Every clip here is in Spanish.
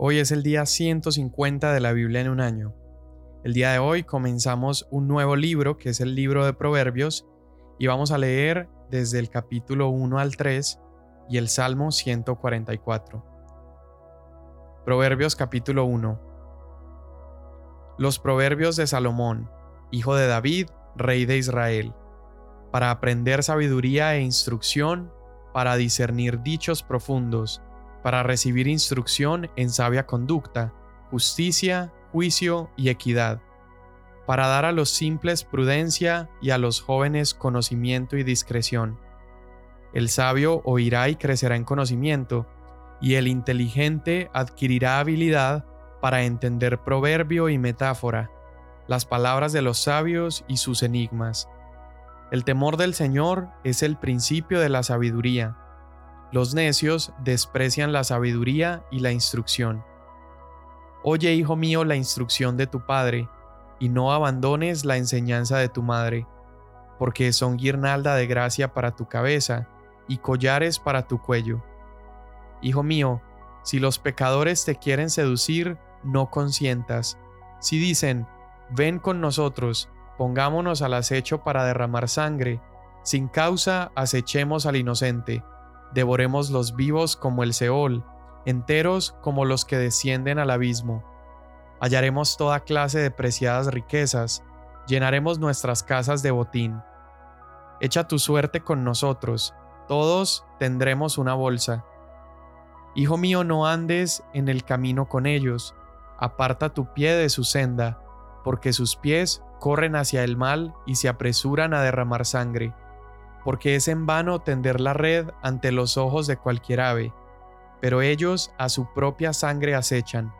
Hoy es el día 150 de la Biblia en un año. El día de hoy comenzamos un nuevo libro que es el libro de Proverbios y vamos a leer desde el capítulo 1 al 3 y el Salmo 144. Proverbios capítulo 1. Los Proverbios de Salomón, hijo de David, rey de Israel, para aprender sabiduría e instrucción, para discernir dichos profundos, para recibir instrucción en sabia conducta, justicia, juicio y equidad, para dar a los simples prudencia y a los jóvenes conocimiento y discreción. El sabio oirá y crecerá en conocimiento, y el inteligente adquirirá habilidad para entender proverbio y metáfora, las palabras de los sabios y sus enigmas. El temor del Señor es el principio de la sabiduría los necios desprecian la sabiduría y la instrucción. Oye, hijo mío, la instrucción de tu padre, y no abandones la enseñanza de tu madre, porque son guirnalda de gracia para tu cabeza y collares para tu cuello. Hijo mío, si los pecadores te quieren seducir, no consientas. Si dicen, ven con nosotros, pongámonos al acecho para derramar sangre, sin causa acechemos al inocente devoremos los vivos como el Seol, enteros como los que descienden al abismo. Hallaremos toda clase de preciadas riquezas, llenaremos nuestras casas de botín. Echa tu suerte con nosotros, todos tendremos una bolsa. Hijo mío, no andes en el camino con ellos, aparta tu pie de su senda, porque sus pies corren hacia el mal y se apresuran a derramar sangre porque es en vano tender la red ante los ojos de cualquier ave, pero ellos a su propia sangre acechan,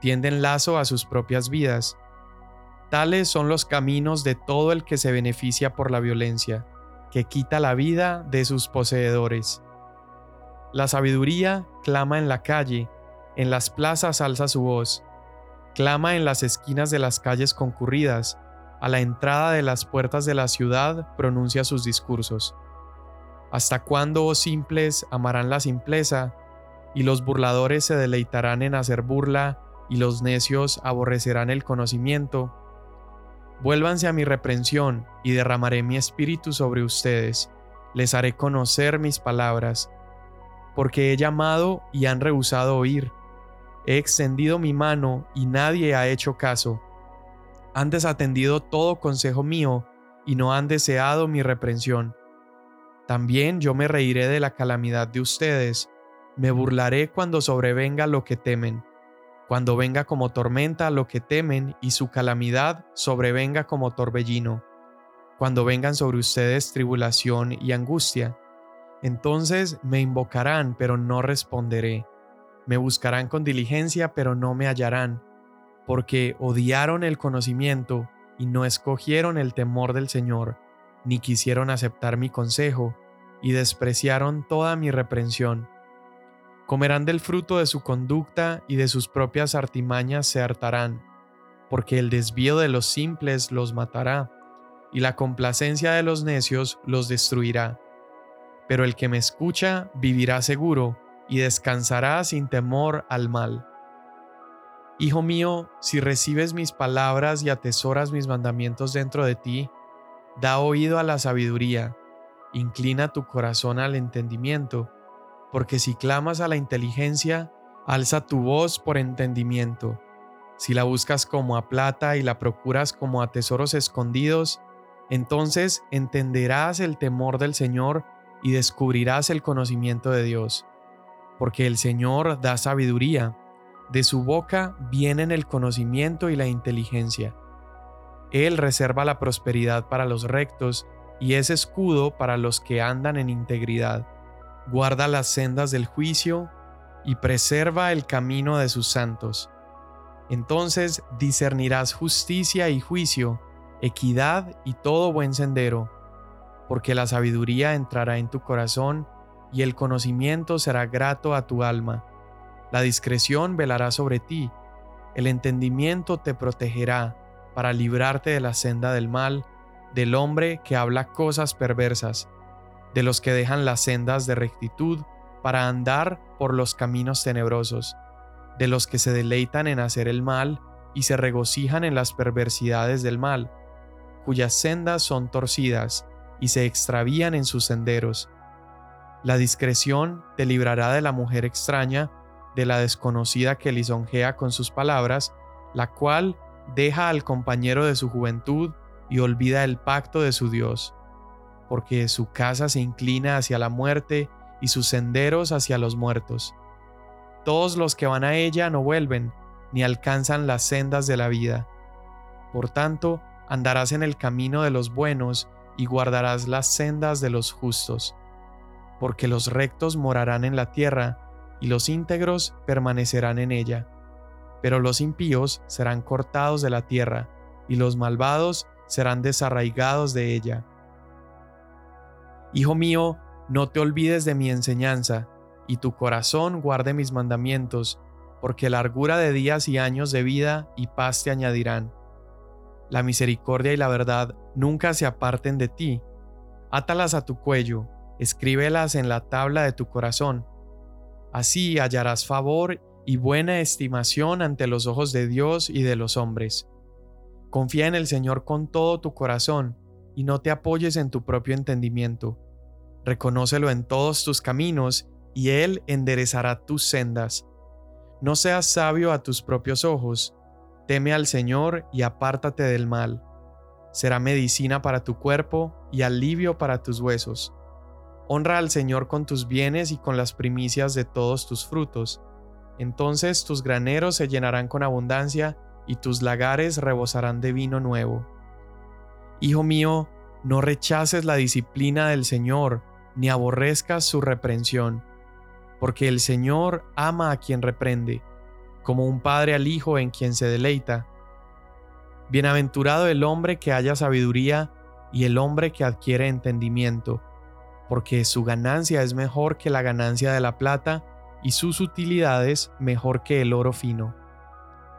tienden lazo a sus propias vidas. Tales son los caminos de todo el que se beneficia por la violencia, que quita la vida de sus poseedores. La sabiduría clama en la calle, en las plazas alza su voz, clama en las esquinas de las calles concurridas, a la entrada de las puertas de la ciudad pronuncia sus discursos. ¿Hasta cuándo, oh simples, amarán la simpleza, y los burladores se deleitarán en hacer burla, y los necios aborrecerán el conocimiento? Vuélvanse a mi reprensión, y derramaré mi espíritu sobre ustedes, les haré conocer mis palabras, porque he llamado y han rehusado oír, he extendido mi mano y nadie ha hecho caso han desatendido todo consejo mío y no han deseado mi reprensión. También yo me reiré de la calamidad de ustedes, me burlaré cuando sobrevenga lo que temen, cuando venga como tormenta lo que temen y su calamidad sobrevenga como torbellino, cuando vengan sobre ustedes tribulación y angustia. Entonces me invocarán, pero no responderé. Me buscarán con diligencia, pero no me hallarán porque odiaron el conocimiento y no escogieron el temor del Señor, ni quisieron aceptar mi consejo, y despreciaron toda mi reprensión. Comerán del fruto de su conducta y de sus propias artimañas se hartarán, porque el desvío de los simples los matará, y la complacencia de los necios los destruirá. Pero el que me escucha vivirá seguro, y descansará sin temor al mal. Hijo mío, si recibes mis palabras y atesoras mis mandamientos dentro de ti, da oído a la sabiduría, inclina tu corazón al entendimiento, porque si clamas a la inteligencia, alza tu voz por entendimiento. Si la buscas como a plata y la procuras como a tesoros escondidos, entonces entenderás el temor del Señor y descubrirás el conocimiento de Dios. Porque el Señor da sabiduría de su boca vienen el conocimiento y la inteligencia. Él reserva la prosperidad para los rectos y es escudo para los que andan en integridad. Guarda las sendas del juicio y preserva el camino de sus santos. Entonces discernirás justicia y juicio, equidad y todo buen sendero, porque la sabiduría entrará en tu corazón y el conocimiento será grato a tu alma. La discreción velará sobre ti, el entendimiento te protegerá para librarte de la senda del mal, del hombre que habla cosas perversas, de los que dejan las sendas de rectitud para andar por los caminos tenebrosos, de los que se deleitan en hacer el mal y se regocijan en las perversidades del mal, cuyas sendas son torcidas y se extravían en sus senderos. La discreción te librará de la mujer extraña, de la desconocida que lisonjea con sus palabras, la cual deja al compañero de su juventud y olvida el pacto de su Dios, porque su casa se inclina hacia la muerte y sus senderos hacia los muertos. Todos los que van a ella no vuelven, ni alcanzan las sendas de la vida. Por tanto, andarás en el camino de los buenos y guardarás las sendas de los justos, porque los rectos morarán en la tierra, y los íntegros permanecerán en ella. Pero los impíos serán cortados de la tierra, y los malvados serán desarraigados de ella. Hijo mío, no te olvides de mi enseñanza, y tu corazón guarde mis mandamientos, porque largura de días y años de vida y paz te añadirán. La misericordia y la verdad nunca se aparten de ti. Átalas a tu cuello, escríbelas en la tabla de tu corazón. Así hallarás favor y buena estimación ante los ojos de Dios y de los hombres. Confía en el Señor con todo tu corazón y no te apoyes en tu propio entendimiento. Reconócelo en todos tus caminos y Él enderezará tus sendas. No seas sabio a tus propios ojos, teme al Señor y apártate del mal. Será medicina para tu cuerpo y alivio para tus huesos. Honra al Señor con tus bienes y con las primicias de todos tus frutos. Entonces tus graneros se llenarán con abundancia y tus lagares rebosarán de vino nuevo. Hijo mío, no rechaces la disciplina del Señor, ni aborrezcas su reprensión, porque el Señor ama a quien reprende, como un padre al hijo en quien se deleita. Bienaventurado el hombre que haya sabiduría y el hombre que adquiere entendimiento, porque su ganancia es mejor que la ganancia de la plata y sus utilidades mejor que el oro fino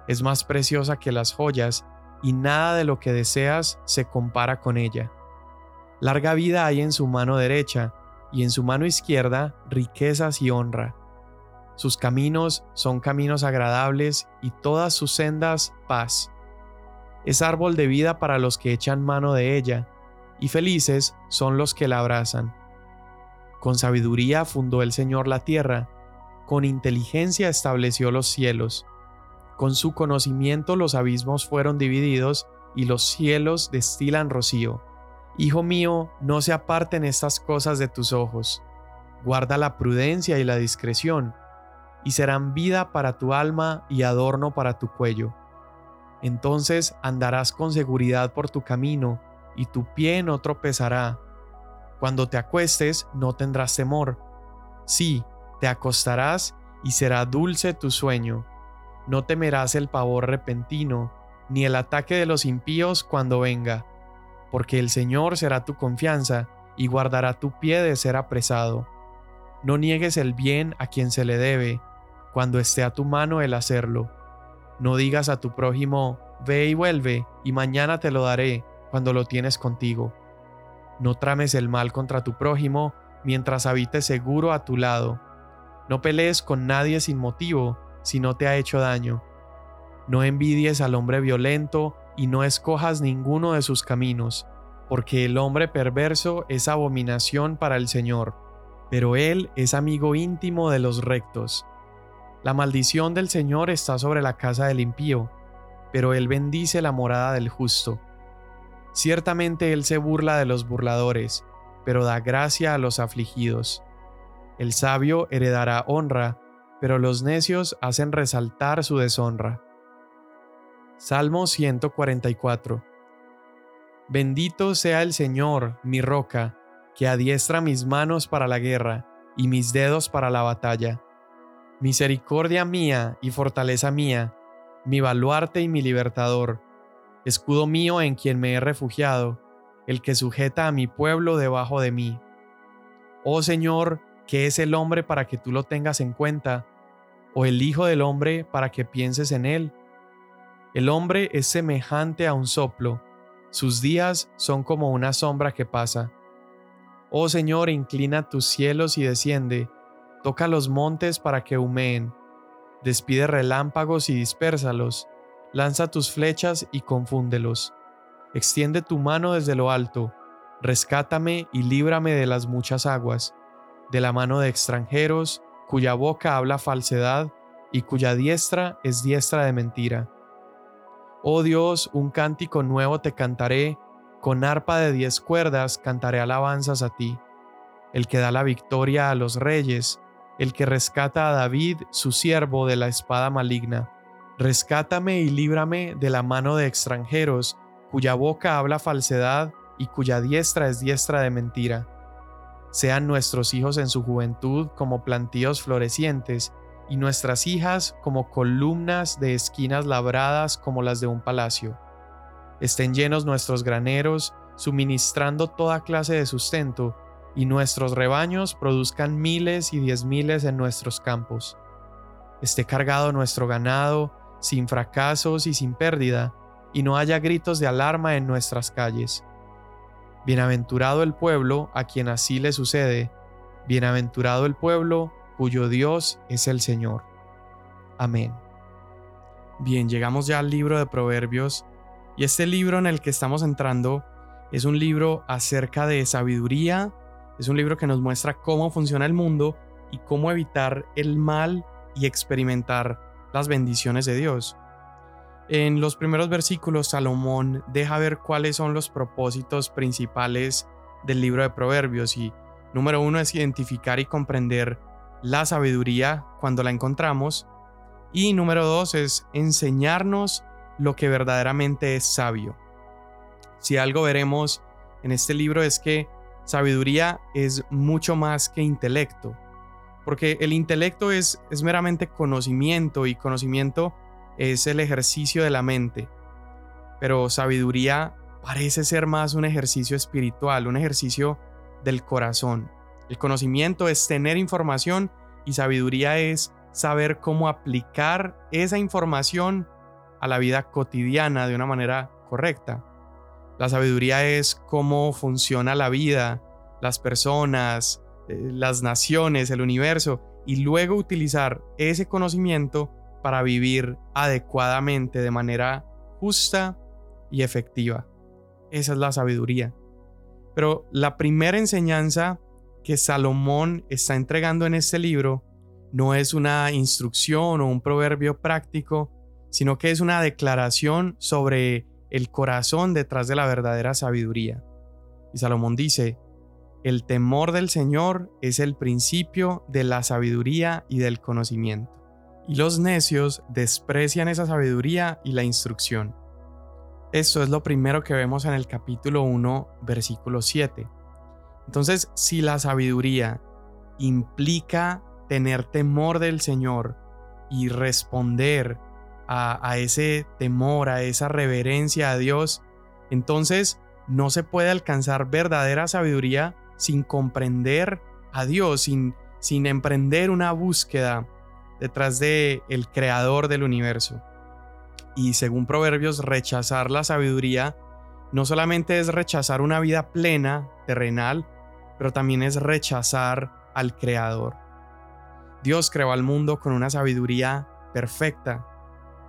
es más preciosa que las joyas, y nada de lo que deseas se compara con ella. Larga vida hay en su mano derecha, y en su mano izquierda riquezas y honra. Sus caminos son caminos agradables, y todas sus sendas paz. Es árbol de vida para los que echan mano de ella, y felices son los que la abrazan. Con sabiduría fundó el Señor la tierra, con inteligencia estableció los cielos. Con su conocimiento los abismos fueron divididos y los cielos destilan rocío. Hijo mío, no se aparten estas cosas de tus ojos. Guarda la prudencia y la discreción, y serán vida para tu alma y adorno para tu cuello. Entonces andarás con seguridad por tu camino, y tu pie no tropezará. Cuando te acuestes no tendrás temor. Sí, te acostarás y será dulce tu sueño no temerás el pavor repentino, ni el ataque de los impíos cuando venga, porque el Señor será tu confianza y guardará tu pie de ser apresado. No niegues el bien a quien se le debe, cuando esté a tu mano el hacerlo. No digas a tu prójimo, ve y vuelve, y mañana te lo daré, cuando lo tienes contigo. No trames el mal contra tu prójimo, mientras habites seguro a tu lado. No pelees con nadie sin motivo, si no te ha hecho daño. No envidies al hombre violento y no escojas ninguno de sus caminos, porque el hombre perverso es abominación para el Señor, pero Él es amigo íntimo de los rectos. La maldición del Señor está sobre la casa del impío, pero Él bendice la morada del justo. Ciertamente Él se burla de los burladores, pero da gracia a los afligidos. El sabio heredará honra, pero los necios hacen resaltar su deshonra. Salmo 144 Bendito sea el Señor, mi roca, que adiestra mis manos para la guerra y mis dedos para la batalla. Misericordia mía y fortaleza mía, mi baluarte y mi libertador, escudo mío en quien me he refugiado, el que sujeta a mi pueblo debajo de mí. Oh Señor, ¿qué es el hombre para que tú lo tengas en cuenta? ¿O el Hijo del hombre para que pienses en él? El hombre es semejante a un soplo, sus días son como una sombra que pasa. Oh Señor, inclina tus cielos y desciende, toca los montes para que humeen. Despide relámpagos y dispérsalos. Lanza tus flechas y confúndelos. Extiende tu mano desde lo alto. Rescátame y líbrame de las muchas aguas, de la mano de extranjeros, cuya boca habla falsedad y cuya diestra es diestra de mentira. Oh Dios, un cántico nuevo te cantaré, con arpa de diez cuerdas cantaré alabanzas a ti, el que da la victoria a los reyes, el que rescata a David, su siervo, de la espada maligna. Rescátame y líbrame de la mano de extranjeros, cuya boca habla falsedad y cuya diestra es diestra de mentira. Sean nuestros hijos en su juventud como plantíos florecientes, y nuestras hijas como columnas de esquinas labradas como las de un palacio. Estén llenos nuestros graneros, suministrando toda clase de sustento, y nuestros rebaños produzcan miles y diez miles en nuestros campos. Esté cargado nuestro ganado, sin fracasos y sin pérdida, y no haya gritos de alarma en nuestras calles. Bienaventurado el pueblo a quien así le sucede, bienaventurado el pueblo cuyo Dios es el Señor. Amén. Bien, llegamos ya al libro de Proverbios, y este libro en el que estamos entrando es un libro acerca de sabiduría, es un libro que nos muestra cómo funciona el mundo y cómo evitar el mal y experimentar las bendiciones de Dios. En los primeros versículos, Salomón deja ver cuáles son los propósitos principales del libro de Proverbios y número uno es identificar y comprender la sabiduría cuando la encontramos y número dos es enseñarnos lo que verdaderamente es sabio. Si algo veremos en este libro es que sabiduría es mucho más que intelecto, porque el intelecto es, es meramente conocimiento y conocimiento es el ejercicio de la mente, pero sabiduría parece ser más un ejercicio espiritual, un ejercicio del corazón. El conocimiento es tener información y sabiduría es saber cómo aplicar esa información a la vida cotidiana de una manera correcta. La sabiduría es cómo funciona la vida, las personas, las naciones, el universo, y luego utilizar ese conocimiento para vivir adecuadamente de manera justa y efectiva. Esa es la sabiduría. Pero la primera enseñanza que Salomón está entregando en este libro no es una instrucción o un proverbio práctico, sino que es una declaración sobre el corazón detrás de la verdadera sabiduría. Y Salomón dice, el temor del Señor es el principio de la sabiduría y del conocimiento y los necios desprecian esa sabiduría y la instrucción. Esto es lo primero que vemos en el capítulo 1, versículo 7. Entonces, si la sabiduría implica tener temor del Señor y responder a, a, ese temor, a esa reverencia a Dios, entonces no se puede alcanzar verdadera sabiduría sin comprender a Dios, sin, sin emprender una búsqueda detrás de el creador del universo. Y según Proverbios, rechazar la sabiduría no solamente es rechazar una vida plena, terrenal, pero también es rechazar al creador. Dios creó al mundo con una sabiduría perfecta.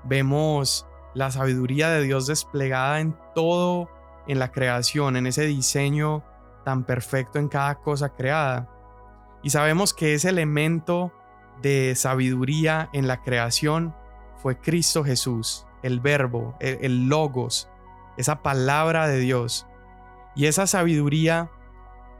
Vemos la sabiduría de Dios desplegada en todo en la creación, en ese diseño tan perfecto en cada cosa creada. Y sabemos que ese elemento de sabiduría en la creación fue Cristo Jesús, el verbo, el, logos, esa palabra de Dios. Y esa sabiduría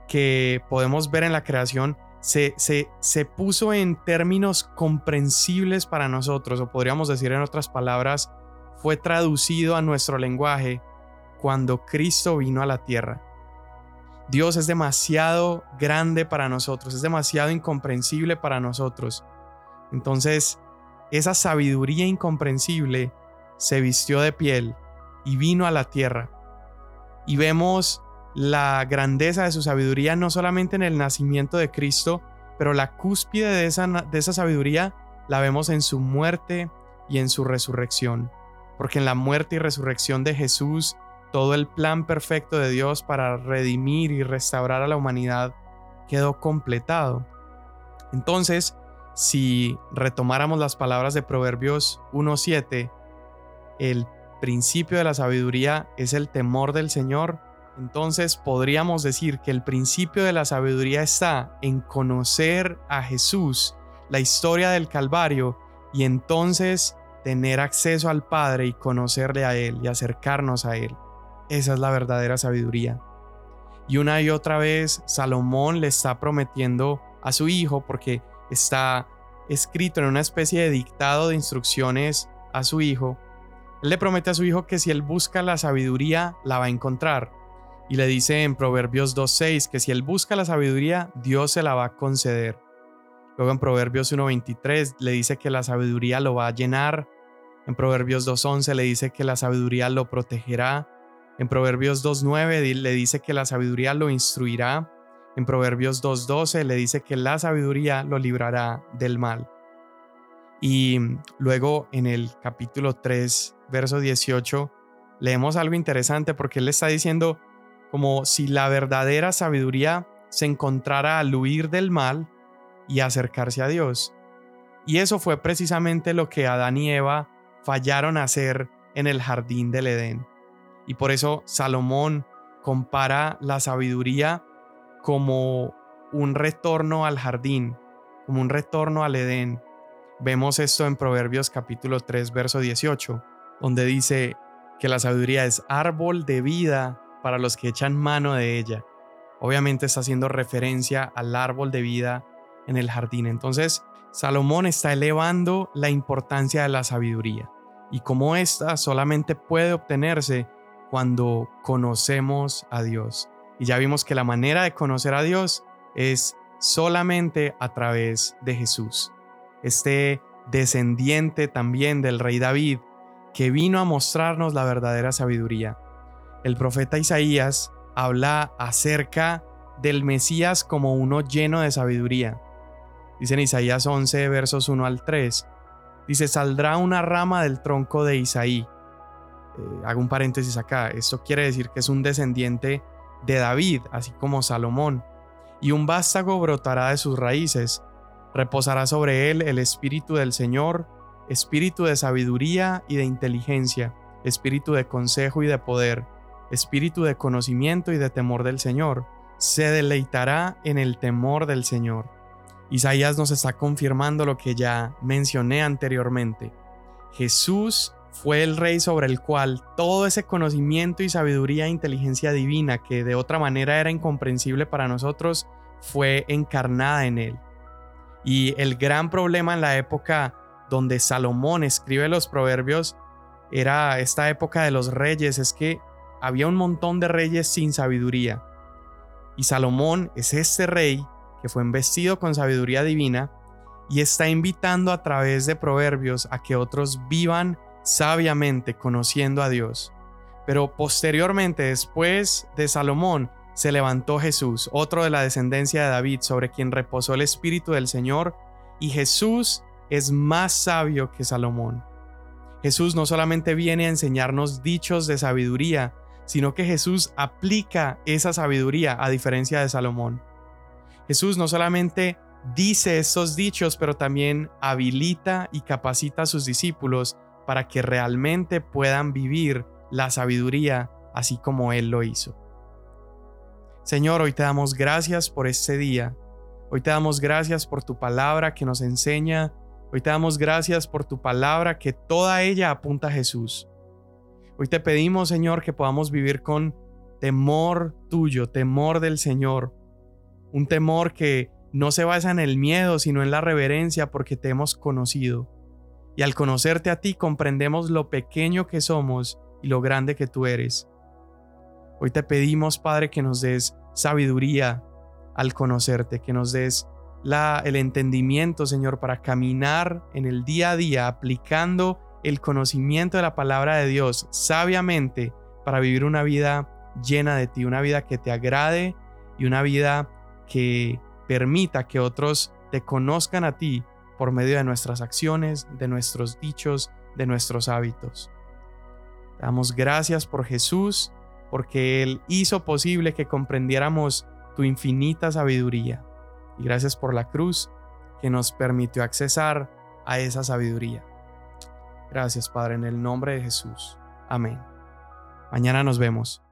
que podemos ver en la creación se, se, se, puso en términos comprensibles para nosotros, o podríamos decir en otras palabras, fue traducido a nuestro lenguaje cuando Cristo vino a la tierra. Dios es demasiado grande para nosotros, es demasiado incomprensible para nosotros. Entonces, esa sabiduría incomprensible se vistió de piel y vino a la tierra. Y vemos la grandeza de su sabiduría no solamente en el nacimiento de Cristo, pero la cúspide de esa, de esa sabiduría la vemos en su muerte y en su resurrección. Porque en la muerte y resurrección de Jesús todo el plan perfecto de Dios para redimir y restaurar a la humanidad quedó completado. Entonces, si retomáramos las palabras de Proverbios 1.7, el principio de la sabiduría es el temor del Señor, entonces podríamos decir que el principio de la sabiduría está en conocer a Jesús, la historia del Calvario, y entonces tener acceso al Padre y conocerle a Él y acercarnos a Él. Esa es la verdadera sabiduría. Y una y otra vez Salomón le está prometiendo a su hijo, porque está escrito en una especie de dictado de instrucciones a su hijo, él le promete a su hijo que si él busca la sabiduría, la va a encontrar. Y le dice en Proverbios 2.6 que si él busca la sabiduría, Dios se la va a conceder. Luego en Proverbios 1.23 le dice que la sabiduría lo va a llenar. En Proverbios 2.11 le dice que la sabiduría lo protegerá. En Proverbios 2.9 le dice que la sabiduría lo instruirá. En Proverbios 2.12 le dice que la sabiduría lo librará del mal. Y luego en el capítulo 3, verso 18, leemos algo interesante porque él está diciendo como si la verdadera sabiduría se encontrara al huir del mal y acercarse a Dios. Y eso fue precisamente lo que Adán y Eva fallaron a hacer en el jardín del Edén. Y por eso Salomón compara la sabiduría como un retorno al jardín, como un retorno al Edén. Vemos esto en Proverbios capítulo 3, verso 18, donde dice que la sabiduría es árbol de vida para los que echan mano de ella. Obviamente está haciendo referencia al árbol de vida en el jardín. Entonces, Salomón está elevando la importancia de la sabiduría y cómo ésta solamente puede obtenerse cuando conocemos a Dios. Y ya vimos que la manera de conocer a Dios es solamente a través de Jesús. Este descendiente también del rey David, que vino a mostrarnos la verdadera sabiduría. El profeta Isaías habla acerca del Mesías como uno lleno de sabiduría. Dice en Isaías 11, versos 1 al 3. Dice, saldrá una rama del tronco de Isaí. Eh, hago un paréntesis acá. Esto quiere decir que es un descendiente de David, así como Salomón. Y un vástago brotará de sus raíces. Reposará sobre él el espíritu del Señor, espíritu de sabiduría y de inteligencia, espíritu de consejo y de poder, espíritu de conocimiento y de temor del Señor. Se deleitará en el temor del Señor Isaías nos está confirmando lo que ya mencioné anteriormente. Jesús fue el rey sobre el cual todo ese conocimiento y sabiduría e inteligencia divina que de otra manera era incomprensible para nosotros fue encarnada en él. Y el gran problema en la época donde Salomón escribe los proverbios era esta época de los reyes, es que había un montón de reyes sin sabiduría. Y Salomón es este rey que fue investido con sabiduría divina y está invitando a través de proverbios a que otros vivan sabiamente conociendo a Dios. Pero posteriormente, después de Salomón, se levantó Jesús, otro de la descendencia de David, sobre quien reposó el Espíritu del Señor, y Jesús es más sabio que Salomón. Jesús no solamente viene a enseñarnos dichos de sabiduría, sino que Jesús aplica esa sabiduría a diferencia de Salomón. Jesús no solamente dice estos dichos, pero también habilita y capacita a sus discípulos para que realmente puedan vivir la sabiduría así como Él lo hizo. Señor, hoy te damos gracias por este día. Hoy te damos gracias por tu palabra que nos enseña. Hoy te damos gracias por tu palabra que toda ella apunta a Jesús. Hoy te pedimos, Señor, que podamos vivir con temor tuyo, temor del Señor, un temor que no se basa en el miedo, sino en la reverencia porque te hemos conocido. Y al conocerte a ti comprendemos lo pequeño que somos y lo grande que tú eres. Hoy te pedimos, Padre, que nos des sabiduría al conocerte, que nos des la, el entendimiento, Señor, para caminar en el día a día aplicando el conocimiento de la palabra de Dios sabiamente para vivir una vida llena de ti, una vida que te agrade y una vida que permita que otros te conozcan a ti por medio de nuestras acciones, de nuestros dichos, de nuestros hábitos. damos gracias por Jesús, porque Él hizo posible que comprendiéramos tu infinita sabiduría. Y gracias por la cruz que nos permitió accesar a esa sabiduría. Gracias, Padre, en el nombre de Jesús. Amén. Mañana nos vemos.